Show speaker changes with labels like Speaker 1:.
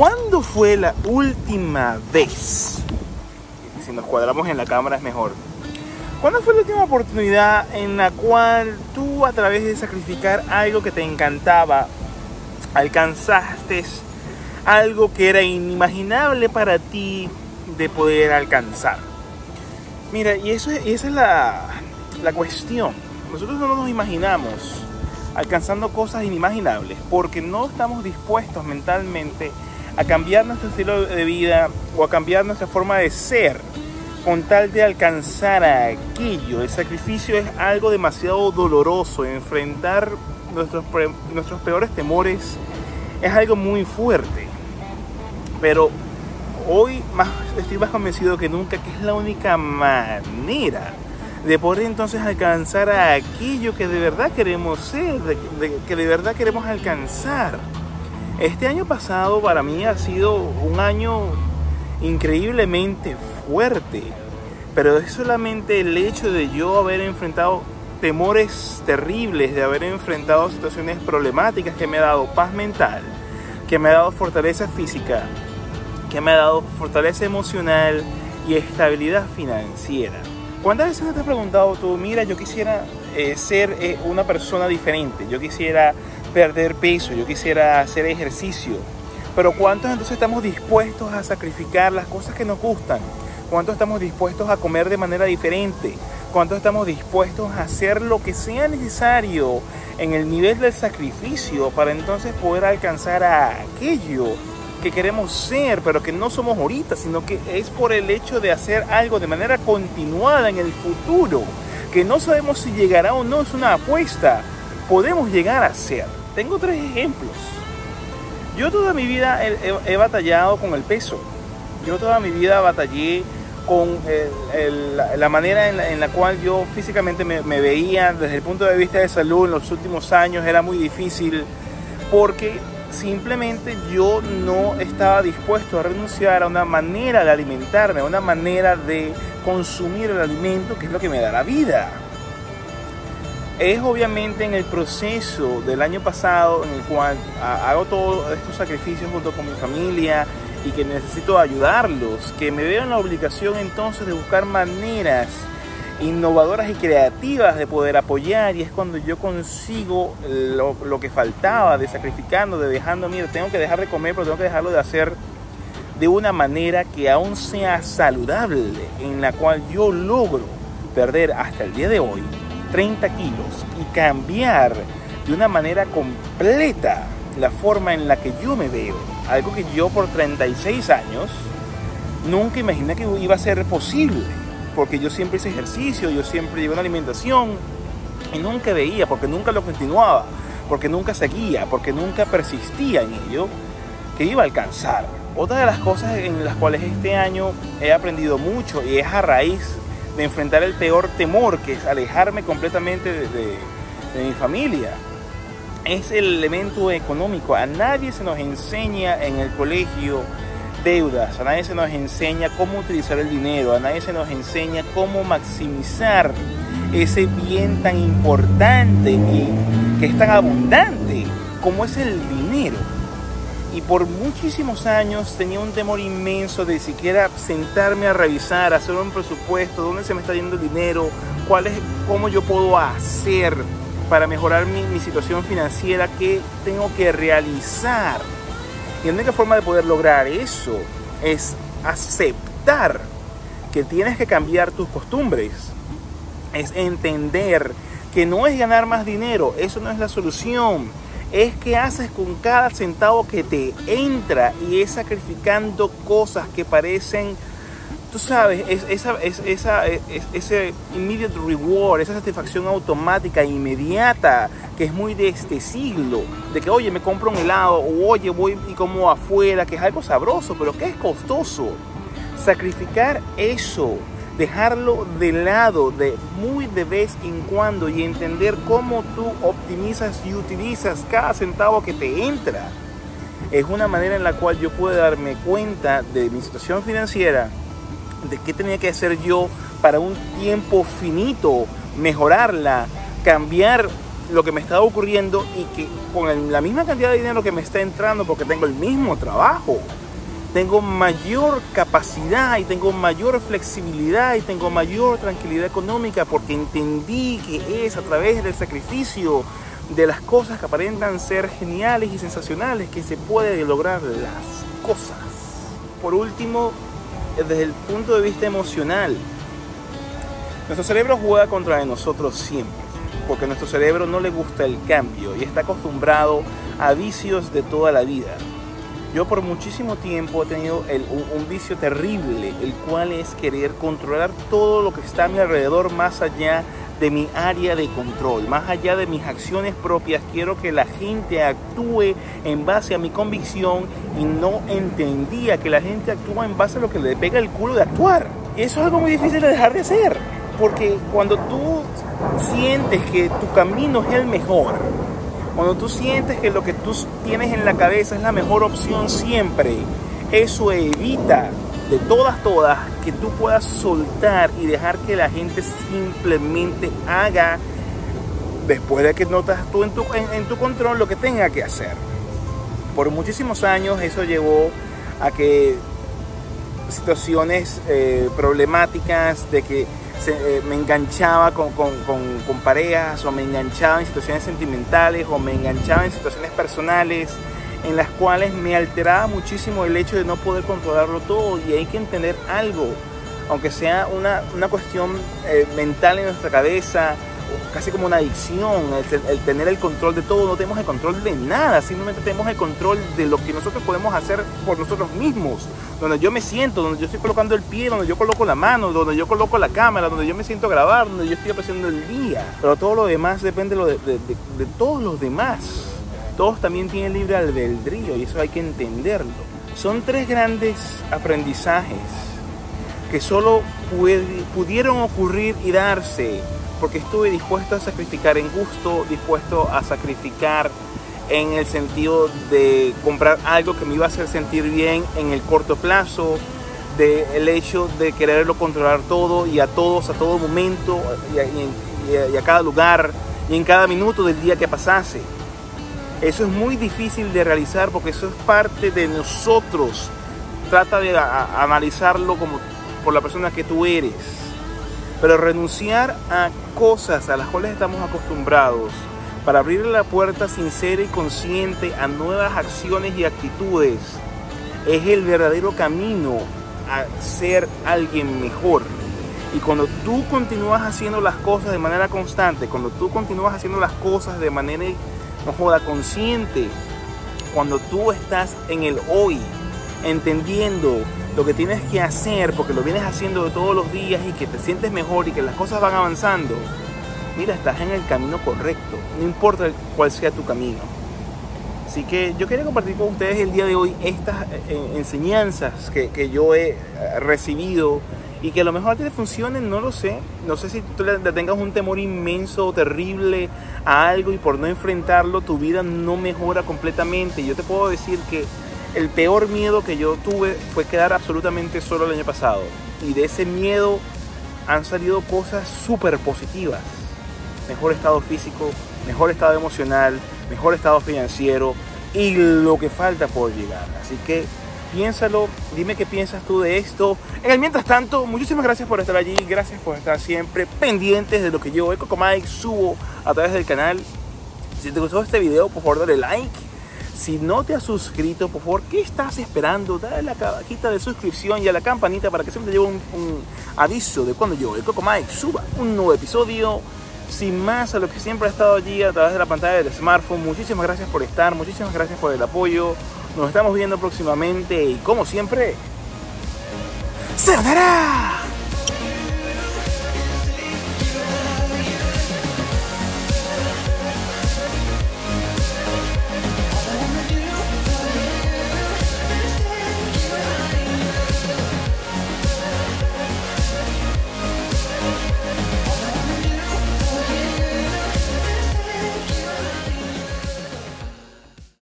Speaker 1: ¿Cuándo fue la última vez? Si nos cuadramos en la cámara es mejor. ¿Cuándo fue la última oportunidad en la cual tú a través de sacrificar algo que te encantaba, alcanzaste algo que era inimaginable para ti de poder alcanzar? Mira, y, eso, esa es la, la cuestión. Nosotros no nos imaginamos alcanzando cosas inimaginables porque no estamos dispuestos mentalmente a cambiar nuestro estilo de vida o a cambiar nuestra forma de ser con tal de alcanzar aquello. El sacrificio es algo demasiado doloroso. Enfrentar nuestros, nuestros peores temores es algo muy fuerte. Pero hoy estoy más convencido que nunca que es la única manera de poder entonces alcanzar a aquello que de verdad queremos ser, que de verdad queremos alcanzar. Este año pasado para mí ha sido un año increíblemente fuerte, pero es solamente el hecho de yo haber enfrentado temores terribles, de haber enfrentado situaciones problemáticas que me ha dado paz mental, que me ha dado fortaleza física, que me ha dado fortaleza emocional y estabilidad financiera. ¿Cuántas veces te has preguntado tú, mira, yo quisiera eh, ser eh, una persona diferente, yo quisiera perder peso, yo quisiera hacer ejercicio. Pero ¿cuántos entonces estamos dispuestos a sacrificar las cosas que nos gustan? ¿Cuántos estamos dispuestos a comer de manera diferente? ¿Cuántos estamos dispuestos a hacer lo que sea necesario en el nivel del sacrificio para entonces poder alcanzar aquello que queremos ser, pero que no somos ahorita, sino que es por el hecho de hacer algo de manera continuada en el futuro, que no sabemos si llegará o no, es una apuesta, podemos llegar a ser. Tengo tres ejemplos. Yo toda mi vida he, batallado con el peso. Yo toda mi vida batallé con la manera en la, cual yo físicamente me, veía desde el punto de vista de salud en los últimos años. Era muy difícil porque simplemente yo no estaba dispuesto a renunciar a una manera de alimentarme, a una manera de consumir el alimento que es lo que me da la vida es obviamente en el proceso del año pasado en el cual hago todos estos sacrificios junto con mi familia y que necesito ayudarlos, que me veo en la obligación entonces de buscar maneras innovadoras y creativas de poder apoyar y es cuando yo consigo lo, que faltaba de sacrificando, de dejando, mira, tengo que dejar de comer, pero tengo que dejarlo de hacer de una manera que aún sea saludable, en la cual yo logro perder hasta el día de hoy 30 kilos y cambiar de una manera completa la forma en la que yo me veo. Algo que yo por 36 años nunca imaginé que iba a ser posible. Porque yo siempre hice ejercicio, yo siempre llevé una alimentación y nunca veía, porque nunca lo continuaba, porque nunca seguía, porque nunca persistía en ello, que iba a alcanzar. Otra de las cosas en las cuales este año he aprendido mucho y es a raíz de enfrentar el peor temor, que es alejarme completamente de, mi familia. Es el elemento económico. A nadie se nos enseña en el colegio deudas, a nadie se nos enseña cómo utilizar el dinero, a nadie se nos enseña cómo maximizar ese bien tan importante y que es tan abundante como es el dinero y por muchísimos años tenía un temor inmenso de siquiera sentarme a revisar, hacer un presupuesto, dónde se me está yendo el dinero, cuál cómo yo puedo hacer para mejorar mi, mi situación financiera, qué tengo que realizar. Y la única forma de poder lograr eso es aceptar que tienes que cambiar tus costumbres, es entender que no es ganar más dinero, eso no es la solución es que haces con cada centavo que te entra y es sacrificando cosas que parecen, tú sabes, es, esa, es, esa, ese immediate reward, esa satisfacción automática, inmediata, que es muy de este siglo, de que oye, me compro un helado, o oye, voy y como afuera, que es algo sabroso, pero que es costoso. Sacrificar eso dejarlo de lado de muy de vez en cuando y entender cómo tú optimizas y utilizas cada centavo que te entra. Es una manera en la cual yo puedo darme cuenta de mi situación financiera, de qué tenía que hacer yo para un tiempo finito, mejorarla, cambiar lo que me está ocurriendo y que con la misma cantidad de dinero que me está entrando porque tengo el mismo trabajo, tengo mayor capacidad y tengo mayor flexibilidad y tengo mayor tranquilidad económica porque entendí que es a través del sacrificio de las cosas que aparentan ser geniales y sensacionales que se puede lograr las cosas. Por último, desde el punto de vista emocional, nuestro cerebro juega contra nosotros siempre, porque nuestro cerebro no le gusta el cambio y está acostumbrado a vicios de toda la vida. Yo por muchísimo tiempo he tenido un, vicio terrible, el cual es querer controlar todo lo que está a mi alrededor más allá de mi área de control, más allá de mis acciones propias. Quiero que la gente actúe en base a mi convicción y no entendía que la gente actúa en base a lo que le pega el culo de actuar. Eso es algo muy difícil de dejar de hacer, porque cuando tú sientes que tu camino es el mejor, cuando tú sientes que lo que tú tienes en la cabeza es la mejor opción siempre, eso evita de todas, todas, que tú puedas soltar y dejar que la gente simplemente haga, después de que notas tú en tu, en, tu control, lo que tenga que hacer. Por muchísimos años eso llevó a que situaciones eh, problemáticas de que eh, me enganchaba con, parejas o me enganchaba en situaciones sentimentales o me enganchaba en situaciones personales en las cuales me alteraba muchísimo el hecho de no poder controlarlo todo. Y hay que entender algo, aunque sea una, una cuestión eh, mental en nuestra cabeza, casi como una adicción, el, tener el control de todo, no tenemos el control de nada, simplemente tenemos el control de lo que nosotros podemos hacer por nosotros mismos, donde yo me siento, donde yo estoy colocando el pie, donde yo coloco la mano, donde yo coloco la cámara, donde yo me siento a grabar, donde yo estoy apreciando el día, pero todo lo demás depende de, de, de todos los demás. Todos también tienen libre albedrío y eso hay que entenderlo. Son tres grandes aprendizajes que solo pudieron ocurrir y darse porque estuve dispuesto a sacrificar en gusto, dispuesto a sacrificar en el sentido de comprar algo que me iba a hacer sentir bien en el corto plazo, del el hecho de quererlo controlar todo y a todos, a todo momento y a, cada lugar y en cada minuto del día que pasase. Eso es muy difícil de realizar porque eso es parte de nosotros. Trata de analizarlo como por la persona que tú eres. Pero renunciar a cosas a las cuales estamos acostumbrados para abrir la puerta sincera y consciente a nuevas acciones y actitudes es el verdadero camino a ser alguien mejor. Y cuando tú continúas haciendo las cosas de manera constante, cuando tú continúas haciendo las cosas de manera, no joda, consciente, cuando tú estás en el hoy, entendiendo lo que tienes que hacer, porque lo vienes haciendo todos los días y que te sientes mejor y que las cosas van avanzando, mira, estás en el camino correcto, no importa cuál sea tu camino. Así que yo quería compartir con ustedes el día de hoy estas eh, enseñanzas que, que, yo he eh, recibido y que a lo mejor a ti te funcionen, no lo sé. No sé si tú le tengas un temor inmenso o terrible a algo y por no enfrentarlo tu vida no mejora completamente. Yo te puedo decir que el peor miedo que yo tuve fue quedar absolutamente solo el año pasado. Y de ese miedo han salido cosas súper positivas. Mejor estado físico, mejor estado emocional, mejor estado financiero y lo que falta por llegar. Así que piénsalo, dime qué piensas tú de esto. En el mientras tanto, muchísimas gracias por estar allí, gracias por estar siempre pendientes de lo que yo, Coco Mike, subo a través del canal. Si te gustó este video, por favor dale like si no te has suscrito, por favor, ¿qué estás esperando? Dale la cajita de suscripción y a la campanita para que siempre te lleve un, aviso de cuando yo, el Coco Mike, suba un nuevo episodio. Sin más, a lo que siempre ha estado allí a través de la pantalla del smartphone, muchísimas gracias por estar, muchísimas gracias por el apoyo. Nos estamos viendo próximamente y como siempre, ¡se